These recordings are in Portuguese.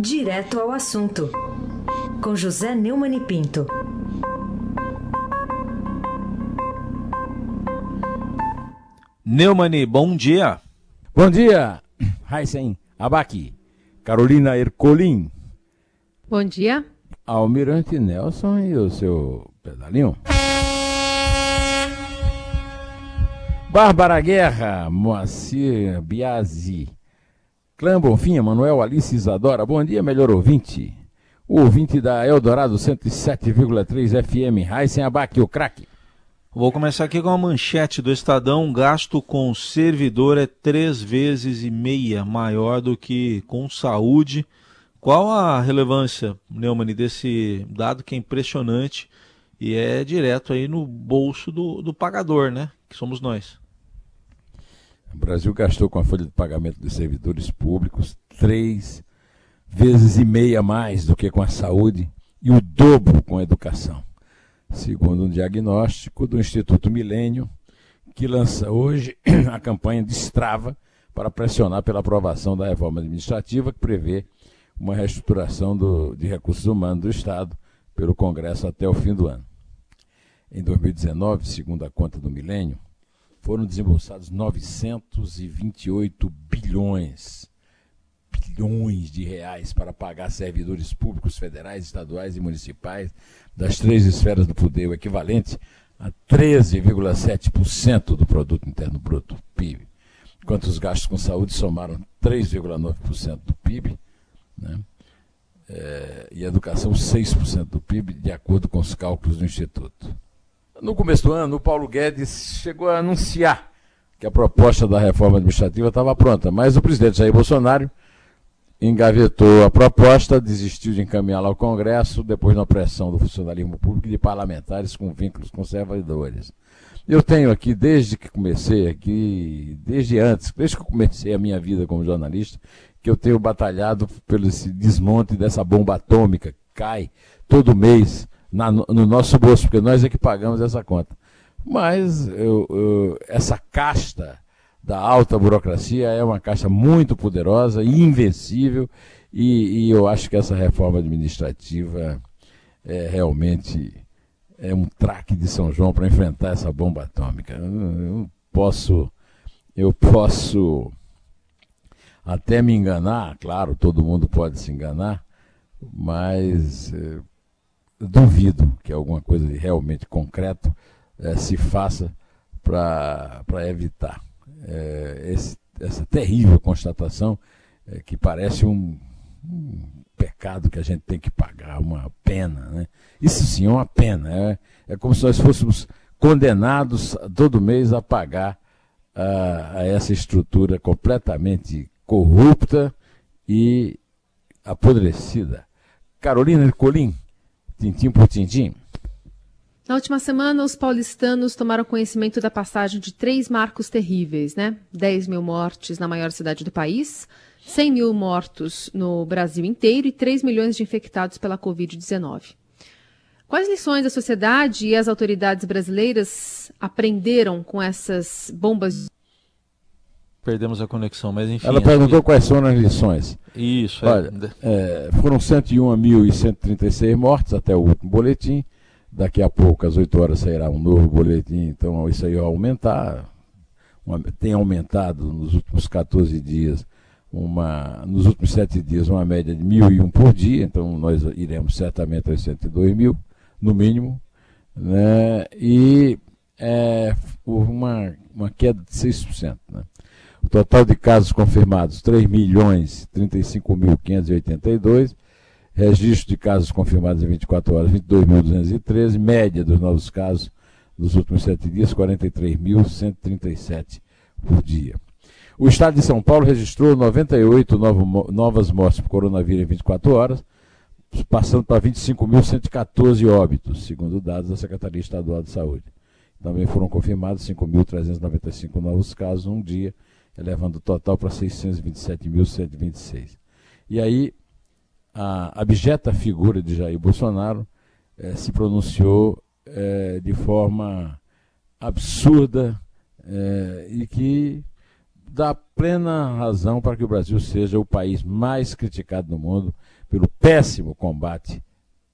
Direto ao assunto, com José Neumann e Pinto. Neumani, bom dia. Bom dia, Raisen Abaki, Carolina Ercolim. Bom dia. Almirante Nelson e o seu pedalinho. Bárbara Guerra, Moacir Biasi, Clã Bonfim, Manuel Alice Isadora, bom dia, melhor ouvinte. O ouvinte da Eldorado 107,3 FM, Raíssen Abac, o craque. Vou começar aqui com a manchete do Estadão. Gasto com servidor é três vezes e meia maior do que com saúde. Qual a relevância, Neumann, desse dado que é impressionante e é direto aí no bolso do, do pagador, né? Que somos nós. O Brasil gastou com a folha de pagamento dos servidores públicos três vezes e meia mais do que com a saúde e o dobro com a educação, segundo um diagnóstico do Instituto Milênio, que lança hoje a campanha Destrava para pressionar pela aprovação da reforma administrativa que prevê uma reestruturação do, de recursos humanos do Estado pelo Congresso até o fim do ano. Em 2019, segundo a conta do Milênio, foram desembolsados 928 bilhões, bilhões de reais para pagar servidores públicos federais, estaduais e municipais das três esferas do poder, o equivalente a 13,7% do produto interno bruto, PIB. Enquanto os gastos com saúde somaram 3,9% do PIB, né? É, e educação 6% do PIB, de acordo com os cálculos do Instituto. No começo do ano, o Paulo Guedes chegou a anunciar que a proposta da reforma administrativa estava pronta, mas o presidente Jair Bolsonaro engavetou a proposta, desistiu de encaminhá-la ao Congresso, depois da pressão do funcionalismo público e de parlamentares com vínculos conservadores. Eu tenho aqui, desde que comecei aqui, desde antes, desde que comecei a minha vida como jornalista, que eu tenho batalhado pelo esse desmonte dessa bomba atômica que cai todo mês na, no nosso bolso, porque nós é que pagamos essa conta. Mas eu, eu, essa casta da alta burocracia é uma casta muito poderosa invencível, e, e eu acho que essa reforma administrativa é realmente é um traque de São João para enfrentar essa bomba atômica. Eu, eu posso, eu posso até me enganar, claro, todo mundo pode se enganar, mas eh, duvido que alguma coisa de realmente concreto eh, se faça para evitar eh, esse, essa terrível constatação eh, que parece um, um, pecado que a gente tem que pagar, uma pena. Né? Isso sim é uma pena. É, é como se nós fôssemos condenados todo mês a pagar a, a essa estrutura completamente corrupta e apodrecida. Carolina Colim tintim por tintim. Na última semana, os paulistanos tomaram conhecimento da passagem de três marcos terríveis, né? 10 mil mortes na maior cidade do país, 100 mil mortos no Brasil inteiro e 3 milhões de infectados pela Covid-19. Quais lições a sociedade e as autoridades brasileiras aprenderam com essas bombas perdemos a conexão, mas enfim. Ela perguntou quais são as lições. Isso, é. Olha, é. é, foram 101.136 mortes até o último boletim. Daqui a pouco, às 8 horas, sairá um novo boletim, então isso aí vai aumentar. Uma, tem aumentado nos últimos 14 dias, uma, nos últimos 7 dias, uma média de 1.001 por dia, então nós iremos certamente aos 102 mil, no mínimo. Né? E é, houve uma, uma queda de 6%. Né? O total de casos confirmados, 3.035.582. Registro de casos confirmados em 24 horas, 22.213. Média dos novos casos nos últimos sete dias, 43.137 por dia. O estado de São Paulo registrou 98 novo, novas mortes por coronavírus em 24 horas, passando para 25.114 óbitos, segundo dados da Secretaria Estadual de Saúde. Também foram confirmados 5.395 novos casos um dia, elevando o total para 627.126. E aí, a abjeta figura de Jair Bolsonaro eh, se pronunciou eh, de forma absurda eh, e que dá plena razão para que o Brasil seja o país mais criticado no mundo pelo péssimo combate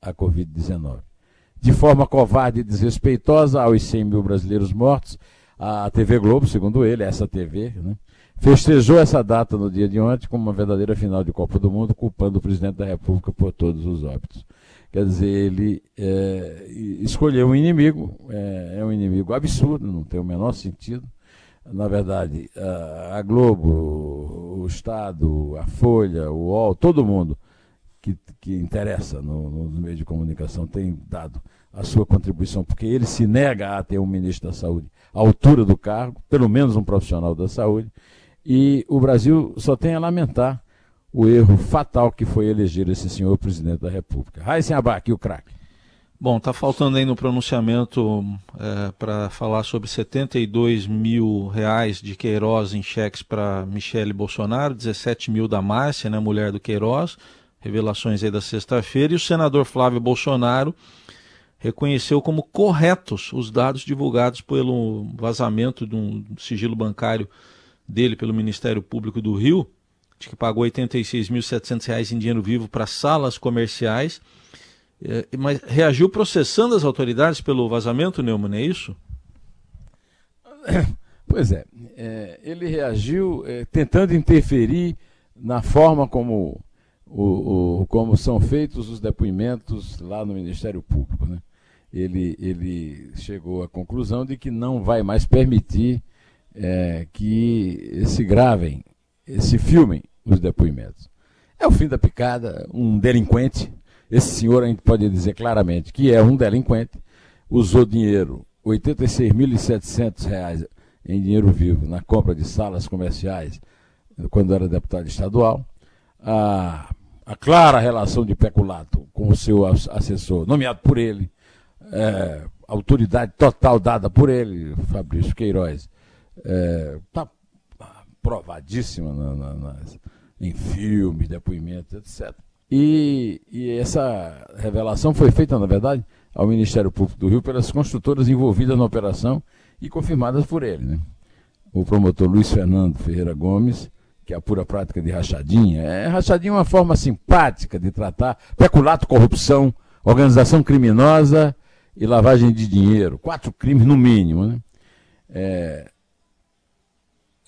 à Covid-19. De forma covarde e desrespeitosa aos 100 mil brasileiros mortos, a TV Globo, segundo ele, essa TV, né, festejou essa data no dia de ontem como uma verdadeira final de Copa do Mundo, culpando o presidente da República por todos os óbitos. Quer dizer, ele é, escolheu um inimigo, é, é, um inimigo absurdo, não tem o menor sentido. Na verdade, a, Globo, o Estado, a Folha, o UOL, todo mundo que, que interessa no, nos meios de comunicação tem dado a sua contribuição, porque ele se nega a ter um ministro da Saúde à altura do cargo, pelo menos um profissional da saúde, e o Brasil só tem a lamentar o erro fatal que foi eleger esse senhor presidente da República. Raíssen Abac, o craque. Bom, está faltando aí no pronunciamento é, para falar sobre 72 mil reais de Queiroz em cheques para Michele Bolsonaro, 17 mil da Márcia, né, mulher do Queiroz, revelações aí da sexta-feira, e o senador Flávio Bolsonaro reconheceu como corretos os dados divulgados pelo vazamento de um sigilo bancário dele pelo Ministério Público do Rio, de que pagou R$ 86.700 em dinheiro vivo para salas comerciais, é, mas reagiu processando as autoridades pelo vazamento, Neumann, é isso? Pois é, é ele reagiu é, tentando interferir na forma como, o, o, como são feitos os depoimentos lá no Ministério Público. Né? Ele, ele chegou à conclusão de que não vai mais permitir é, que se gravem, se filmem os depoimentos. É o fim da picada, um delinquente, esse senhor a gente pode dizer claramente que é um delinquente, usou dinheiro, R$ 86.700 em dinheiro vivo, na compra de salas comerciais, quando era deputado estadual. A, a clara relação de peculato com o seu assessor, nomeado por ele, é, autoridade total dada por ele, Fabrício Queiroz, está é, provadíssima na, na, nas, em filmes, depoimentos, etc. E, e, essa revelação foi feita, na verdade, ao Ministério Público do Rio pelas construtoras envolvidas na operação e confirmadas por ele. Né? O promotor Luiz Fernando Ferreira Gomes, que é a pura prática de rachadinha. É, rachadinha é uma forma simpática de tratar peculato, corrupção, organização criminosa e lavagem de dinheiro. Quatro crimes no mínimo. Né? É,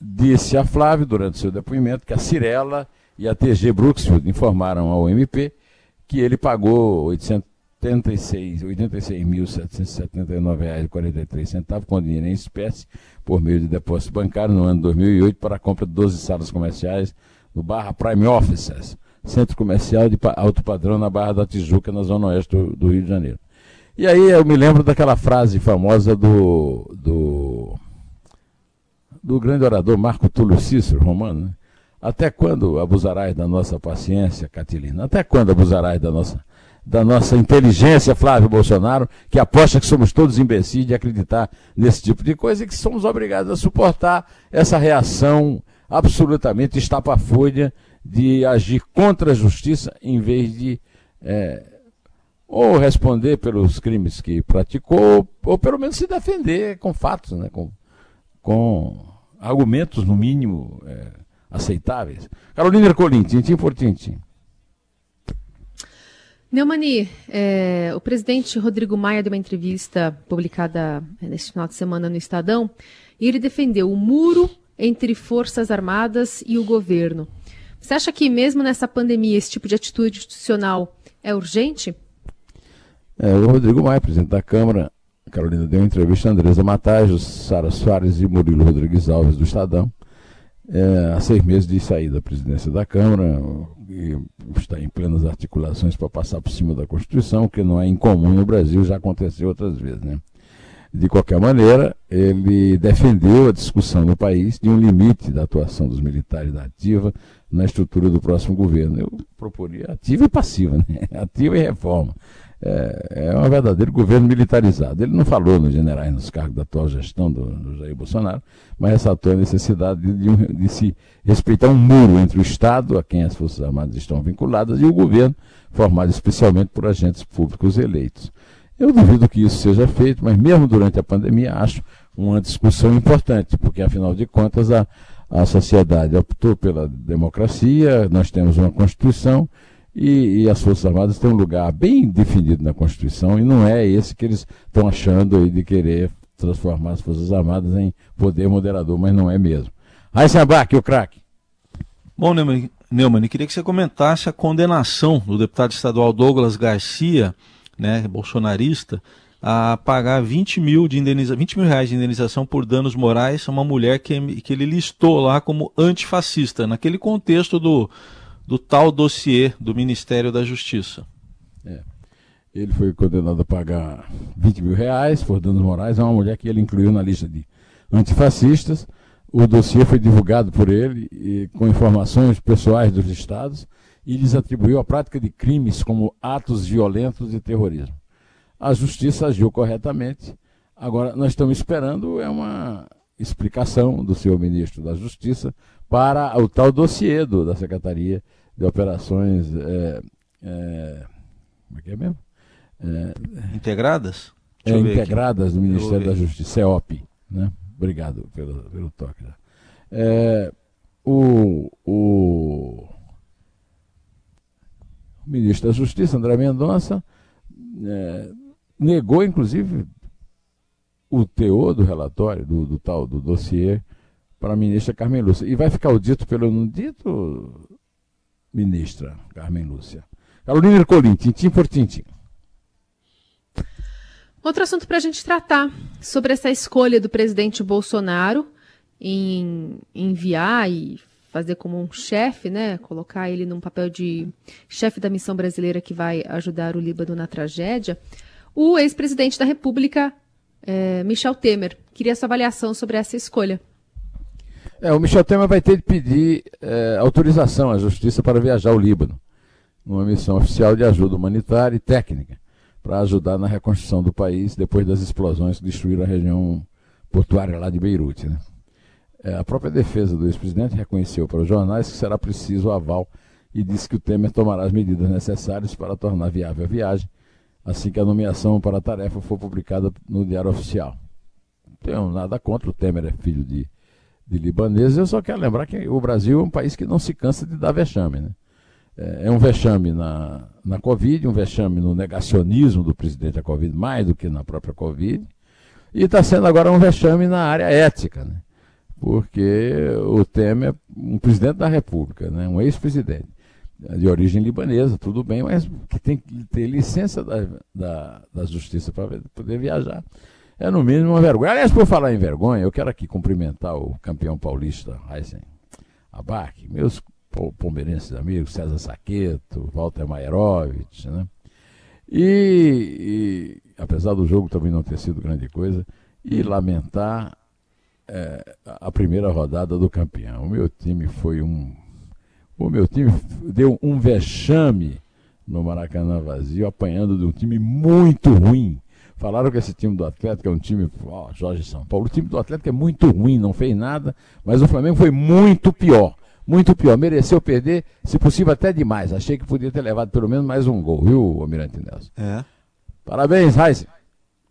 disse a Flávio, durante seu depoimento, que a Cirela e a TG Brooksfield informaram ao MP que ele pagou 86.779,43 com dinheiro em espécie por meio de depósito bancário no ano 2008 para a compra de 12 salas comerciais no Barra Prime Offices, centro comercial de alto padrão na Barra da Tijuca, na zona oeste do, do Rio de Janeiro. E aí eu me lembro daquela frase famosa do, do do grande orador Marco Túlio Cícero, romano, né? Até quando abusarás da nossa paciência, Catilina? Até quando abusarás da nossa, da nossa inteligência, Flávio Bolsonaro, que aposta que somos todos imbecis de acreditar nesse tipo de coisa e que somos obrigados a suportar essa reação absolutamente estapafúrdia de agir contra a justiça em vez de é, ou responder pelos crimes que praticou, ou, pelo menos se defender com fatos, né, com, com argumentos, no mínimo, é, aceitáveis. Carolina Ercolim, tintim por tintim. Neumani, é, o presidente Rodrigo Maia deu uma entrevista publicada é, neste final de semana no Estadão e ele defendeu o muro entre Forças Armadas e o governo. Você acha que mesmo nessa pandemia esse tipo de atitude institucional é urgente? É, o Rodrigo Maia, presidente da Câmara, Carolina deu entrevista a Andresa Matajos, Sara Soares e Murilo Rodrigues Alves do Estadão, é, há seis meses de saída da presidência da Câmara, e está em plenas articulações para passar por cima da Constituição, que não é incomum no Brasil, já aconteceu outras vezes. Né? De qualquer maneira, ele defendeu a discussão no país de um limite da atuação dos militares da ativa na estrutura do próximo governo. Eu proporia ativa e passiva, né? ativa e reforma é, é um verdadeiro governo militarizado. Ele não falou nos generais nos cargos da atual gestão do, do Jair Bolsonaro, mas ressaltou a necessidade de, de, de, se respeitar um muro entre o Estado, a quem as Forças Armadas estão vinculadas, e o governo, formado especialmente por agentes públicos eleitos. Eu duvido que isso seja feito, mas mesmo durante a pandemia acho uma discussão importante, porque afinal de contas a, a sociedade optou pela democracia, nós temos uma Constituição e, e, as Forças Armadas têm um lugar bem definido na Constituição e não é esse que eles estão achando aí de querer transformar as Forças Armadas em poder moderador, mas não é mesmo. Heisenbach, o craque. Bom, Neumann, Neumann, queria que você comentasse a condenação do deputado estadual Douglas Garcia, né, bolsonarista, a pagar 20 mil, de indeniza, 20 mil reais de indenização por danos morais a uma mulher que, que ele listou lá como antifascista, naquele contexto do, do tal dossiê do Ministério da Justiça. É. Ele foi condenado a pagar 20 mil reais por danos morais a uma mulher que ele incluiu na lista de antifascistas. O dossiê foi divulgado por ele e, com informações pessoais dos estados e lhes atribuiu a prática de crimes como atos violentos de terrorismo a justiça agiu corretamente. Agora, nós estamos esperando é uma explicação do senhor ministro da Justiça para o tal dossiê do, da Secretaria de Operações. É, é, como é que é mesmo? É, integradas? É, integradas do Ministério da Justiça, CEOP. Né? Obrigado pelo, pelo toque. É, o, o, o ministro da Justiça, André Mendonça, é, negou, inclusive, o teor do relatório, do, do tal, do dossiê, para a ministra Carmen Lúcia. E vai ficar o dito pelo não dito, ministra Carmen Lúcia. Carolina Ercolim, tintim por tintim. Outro assunto para a gente tratar sobre essa escolha do presidente Bolsonaro em enviar e fazer como um chefe, né, colocar ele num papel de chefe da missão brasileira que vai ajudar o Líbano na tragédia o ex-presidente da República, é, Michel Temer. Queria sua avaliação sobre essa escolha. É, o Michel Temer vai ter de pedir é, autorização à Justiça para viajar ao Líbano, numa missão oficial de ajuda humanitária e técnica, para ajudar na reconstrução do país depois das explosões que destruíram a região portuária lá de Beirute. Né? É, a própria defesa do ex-presidente reconheceu para os jornais que será preciso o aval e disse que o Temer tomará as medidas necessárias para tornar viável a viagem assim que a nomeação para a tarefa for publicada no Diário Oficial. Não tenho nada contra, o Temer é filho de, de libaneses, eu só quero lembrar que o Brasil é um país que não se cansa de dar vexame. Né? É, é um vexame na, na Covid, um vexame no negacionismo do presidente da Covid, mais do que na própria Covid, e está sendo agora um vexame na área ética, né? porque o Temer é um presidente da República, né? um ex-presidente de origem libanesa, tudo bem, mas que tem que ter licença da, da, da justiça para poder viajar. É no mínimo uma vergonha. Aliás, por falar em vergonha, eu quero aqui cumprimentar o campeão paulista Heisen Abac, meus palmeirenses amigos, César Saqueto, Walter Mairovich, né? E, e, apesar do jogo também não ter sido grande coisa, e lamentar é, a primeira rodada do campeão. O meu time foi um o meu time deu um vexame no Maracanã vazio, apanhando de um time muito ruim. Falaram que esse time do Atlético é um time, ó, Jorge São Paulo, o time do Atlético é muito ruim, não fez nada, mas o Flamengo foi muito pior. Muito pior, mereceu perder, se possível até demais. Achei que podia ter levado pelo menos mais um gol, viu, Almirante Nelson? É. Parabéns, Raiz.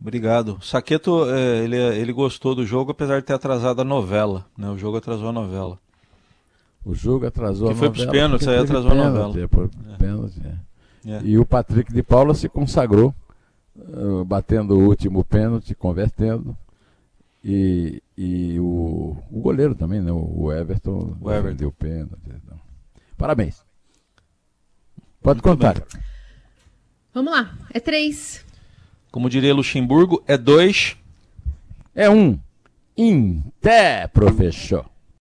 Obrigado. Saqueto, é, ele, ele gostou do jogo, apesar de ter atrasado a novela. Né? O jogo atrasou a novela. O jogo atrasou que a novela. Que foi para os pênaltis, aí atrasou a novela. É, é. Pênalti, é. é. E o Patrick de Paula se consagrou, batendo o último pênalti, convertendo. E, e o, o goleiro também, né? O Everton, o Everton. deu pênalti. Então. Parabéns. Pode Muito contar. Bem. Vamos lá, é três. Como diria Luxemburgo, é dois. É um. Em té, professor.